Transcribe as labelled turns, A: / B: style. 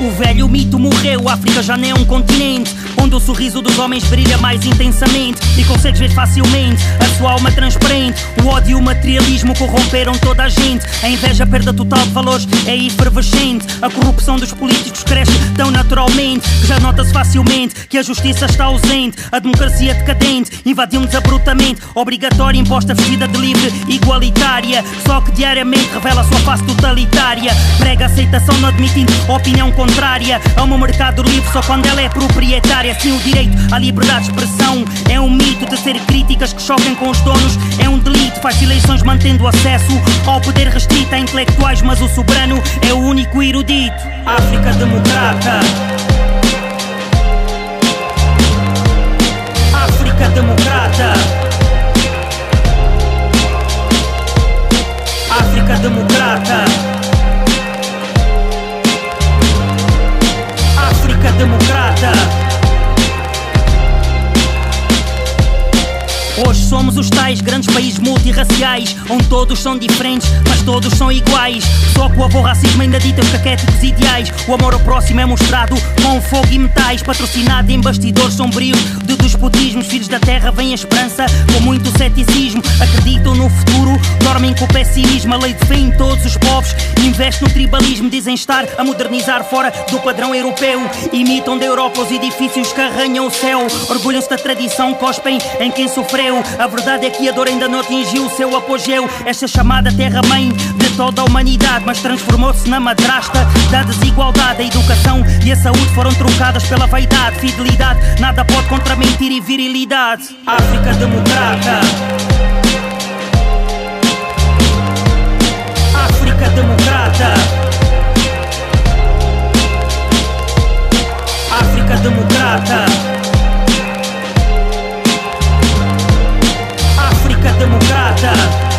A: O velho mito morreu, a África já nem é um continente Onde o sorriso dos homens brilha mais intensamente E consegues ver facilmente a sua alma transparente. O ódio e o materialismo corromperam toda a gente. A inveja, a perda total de valores é efervescente. A corrupção dos políticos cresce tão naturalmente Que já nota-se facilmente que a justiça está ausente. A democracia decadente invadiu-nos abruptamente. Obrigatória, imposta, vestida de livre, igualitária. Só que diariamente revela a sua face totalitária. Prega aceitação não admitindo opinião contrária. A um mercado livre só quando ela é proprietária Assim o direito à liberdade de expressão É um mito de ser críticas que choquem com os donos. É um delito, faz eleições mantendo acesso Ao poder restrito a intelectuais Mas o soberano é o único erudito. África democrata somos os tais grandes países multirraciais Onde todos são diferentes, mas todos são iguais. Só que o avô racismo ainda dita os caquéticos ideais. O amor ao próximo é mostrado com fogo e metais. Patrocinado em bastidores sombrios de despotismos Filhos da terra vem a esperança com muito ceticismo. Acreditam no futuro, dormem com o pessimismo. A lei de fé em todos os povos Investe no tribalismo, dizem estar a modernizar fora do padrão europeu. Imitam da Europa os edifícios que arranham o céu. Orgulham-se da tradição, cospem em quem sofreu. A verdade é que a dor ainda não atingiu o seu apogeu. Esta chamada terra-mãe de toda a humanidade, mas transformou-se na madrasta da desigualdade. A educação e a saúde foram trocadas pela vaidade, fidelidade. Nada pode contra mentir e virilidade. África democrata. Democrata